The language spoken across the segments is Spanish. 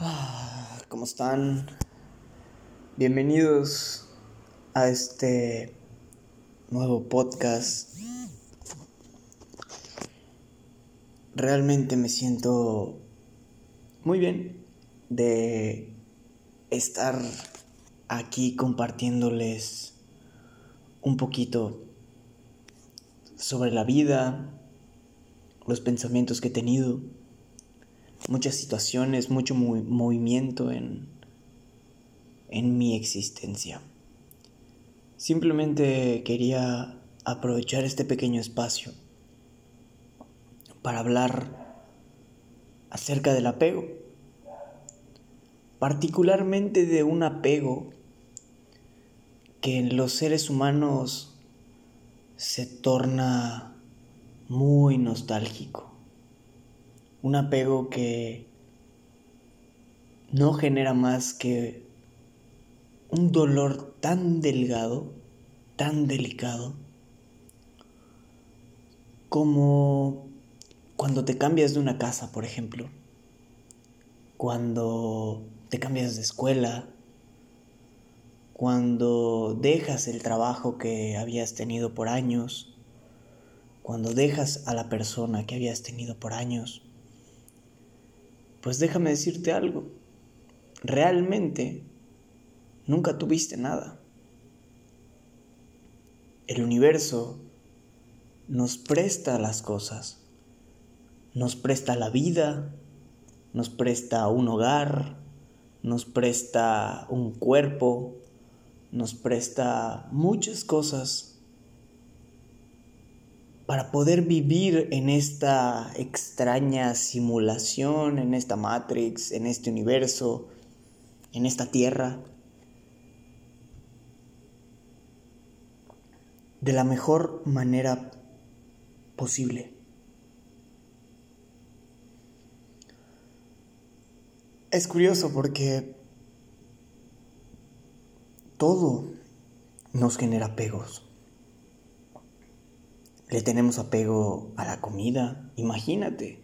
Ah, ¿Cómo están? Bienvenidos a este nuevo podcast. Realmente me siento muy bien de estar aquí compartiéndoles un poquito sobre la vida, los pensamientos que he tenido muchas situaciones, mucho movimiento en, en mi existencia. Simplemente quería aprovechar este pequeño espacio para hablar acerca del apego, particularmente de un apego que en los seres humanos se torna muy nostálgico un apego que no genera más que un dolor tan delgado, tan delicado, como cuando te cambias de una casa, por ejemplo, cuando te cambias de escuela, cuando dejas el trabajo que habías tenido por años, cuando dejas a la persona que habías tenido por años, pues déjame decirte algo. Realmente nunca tuviste nada. El universo nos presta las cosas. Nos presta la vida, nos presta un hogar, nos presta un cuerpo, nos presta muchas cosas para poder vivir en esta extraña simulación, en esta Matrix, en este universo, en esta tierra, de la mejor manera posible. Es curioso porque todo nos genera apegos. Le tenemos apego a la comida, imagínate.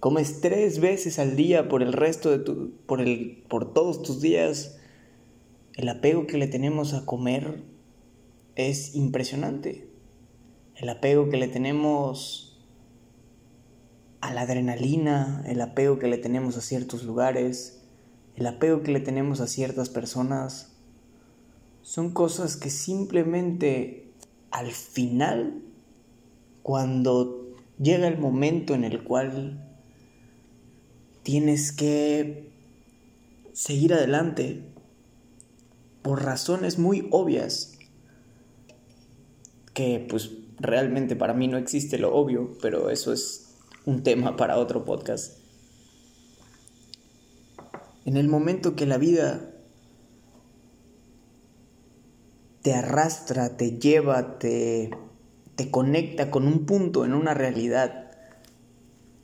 Comes tres veces al día por el resto de tu, por el, por todos tus días. El apego que le tenemos a comer es impresionante. El apego que le tenemos a la adrenalina, el apego que le tenemos a ciertos lugares, el apego que le tenemos a ciertas personas, son cosas que simplemente al final cuando llega el momento en el cual tienes que seguir adelante por razones muy obvias que pues realmente para mí no existe lo obvio, pero eso es un tema para otro podcast. En el momento que la vida te arrastra, te lleva, te te conecta con un punto en una realidad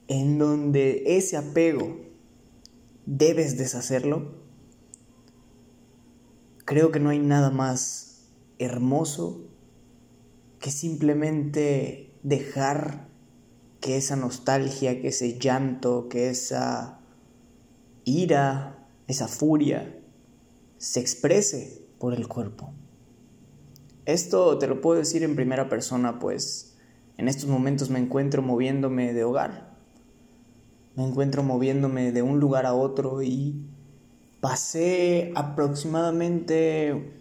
en donde ese apego debes deshacerlo, creo que no hay nada más hermoso que simplemente dejar que esa nostalgia, que ese llanto, que esa ira, esa furia se exprese por el cuerpo. Esto te lo puedo decir en primera persona, pues en estos momentos me encuentro moviéndome de hogar. Me encuentro moviéndome de un lugar a otro y pasé aproximadamente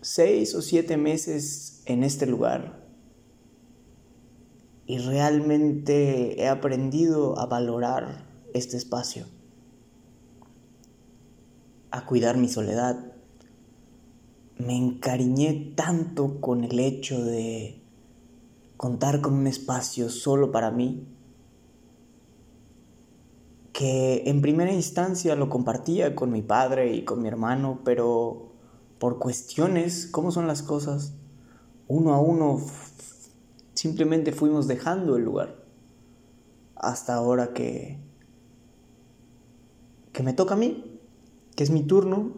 seis o siete meses en este lugar. Y realmente he aprendido a valorar este espacio, a cuidar mi soledad, me encariñé tanto con el hecho de contar con un espacio solo para mí, que en primera instancia lo compartía con mi padre y con mi hermano, pero por cuestiones, ¿cómo son las cosas? Uno a uno simplemente fuimos dejando el lugar. Hasta ahora que que me toca a mí, que es mi turno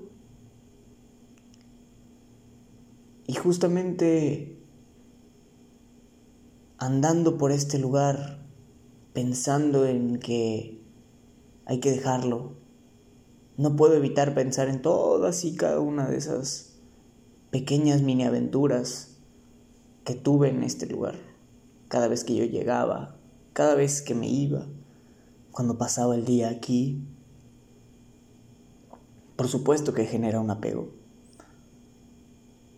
Y justamente andando por este lugar, pensando en que hay que dejarlo, no puedo evitar pensar en todas y cada una de esas pequeñas mini aventuras que tuve en este lugar. Cada vez que yo llegaba, cada vez que me iba, cuando pasaba el día aquí. Por supuesto que genera un apego.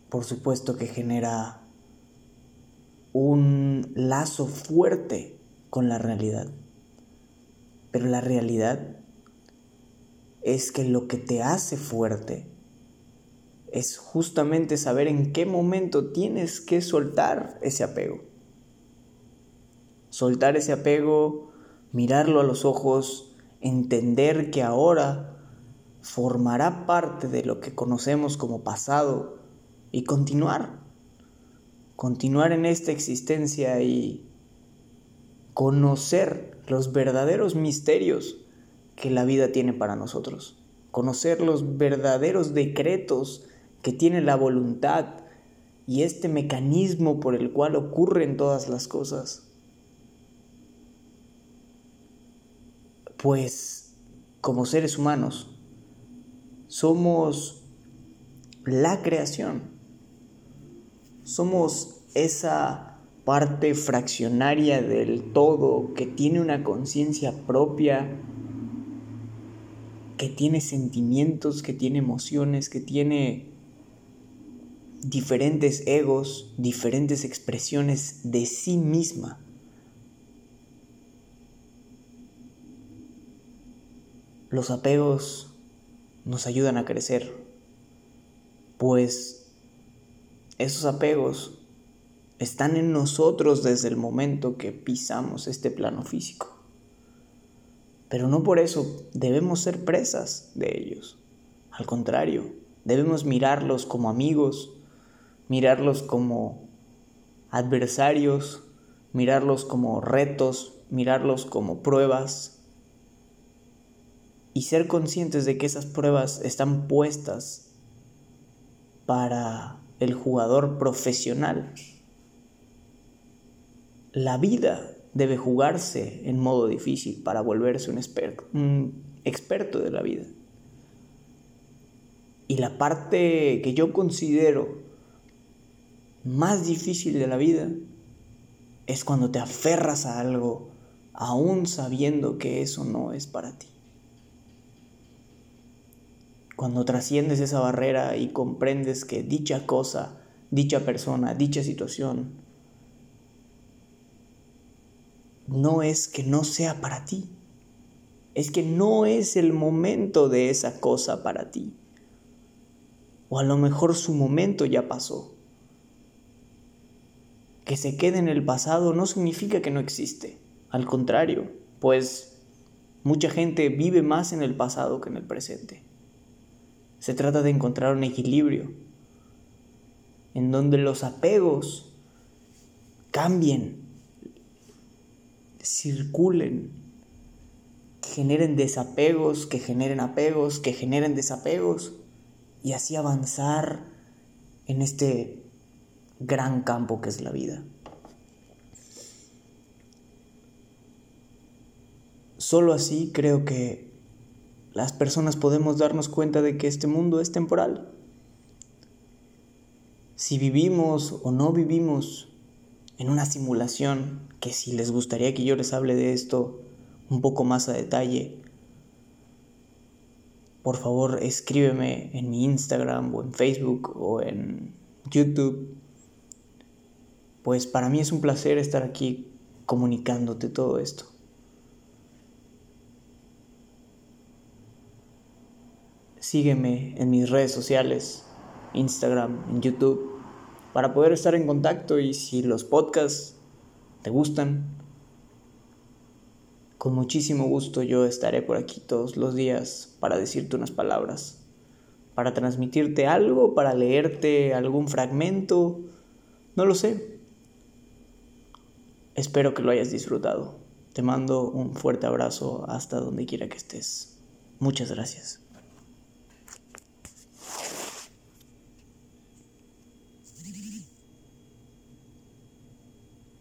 Por supuesto que genera un lazo fuerte con la realidad. Pero la realidad es que lo que te hace fuerte es justamente saber en qué momento tienes que soltar ese apego. Soltar ese apego, mirarlo a los ojos, entender que ahora formará parte de lo que conocemos como pasado y continuar. Continuar en esta existencia y conocer los verdaderos misterios que la vida tiene para nosotros, conocer los verdaderos decretos que tiene la voluntad y este mecanismo por el cual ocurren todas las cosas. Pues como seres humanos somos la creación, somos esa parte fraccionaria del todo que tiene una conciencia propia que tiene sentimientos, que tiene emociones, que tiene diferentes egos, diferentes expresiones de sí misma. Los apegos nos ayudan a crecer, pues esos apegos están en nosotros desde el momento que pisamos este plano físico. Pero no por eso debemos ser presas de ellos. Al contrario, debemos mirarlos como amigos, mirarlos como adversarios, mirarlos como retos, mirarlos como pruebas y ser conscientes de que esas pruebas están puestas para el jugador profesional. La vida debe jugarse en modo difícil para volverse un, experto de la vida. Y la parte que yo considero más difícil de la vida es cuando te aferras a algo aún sabiendo que eso no es para ti. Cuando trasciendes esa barrera y comprendes que dicha cosa, dicha persona, dicha situación no es que no sea para ti, es que no es el momento de esa cosa para ti. O a lo mejor su momento ya pasó. Que se quede en el pasado no significa que no existe, al contrario, pues mucha gente vive más en el pasado que en el presente. Se trata de encontrar un equilibrio en donde los apegos cambien circulen, generen desapegos, que generen apegos, que generen desapegos y así avanzar en este gran campo que es la vida. Solo así creo que las personas podemos darnos cuenta de que este mundo es temporal. Si vivimos o no vivimos en una simulación que si les gustaría que yo les hable de esto un poco más a detalle, por favor escríbeme en mi Instagram o en Facebook o en YouTube. Pues para mí es un placer estar aquí comunicándote todo esto. Sígueme en mis redes sociales, Instagram, en YouTube para poder estar en contacto y si los podcasts te gustan, con muchísimo gusto yo estaré por aquí todos los días para decirte unas palabras, para transmitirte algo, para leerte algún fragmento, no lo sé. Espero que lo hayas disfrutado. Te mando un fuerte abrazo hasta donde quiera que estés. Muchas gracias.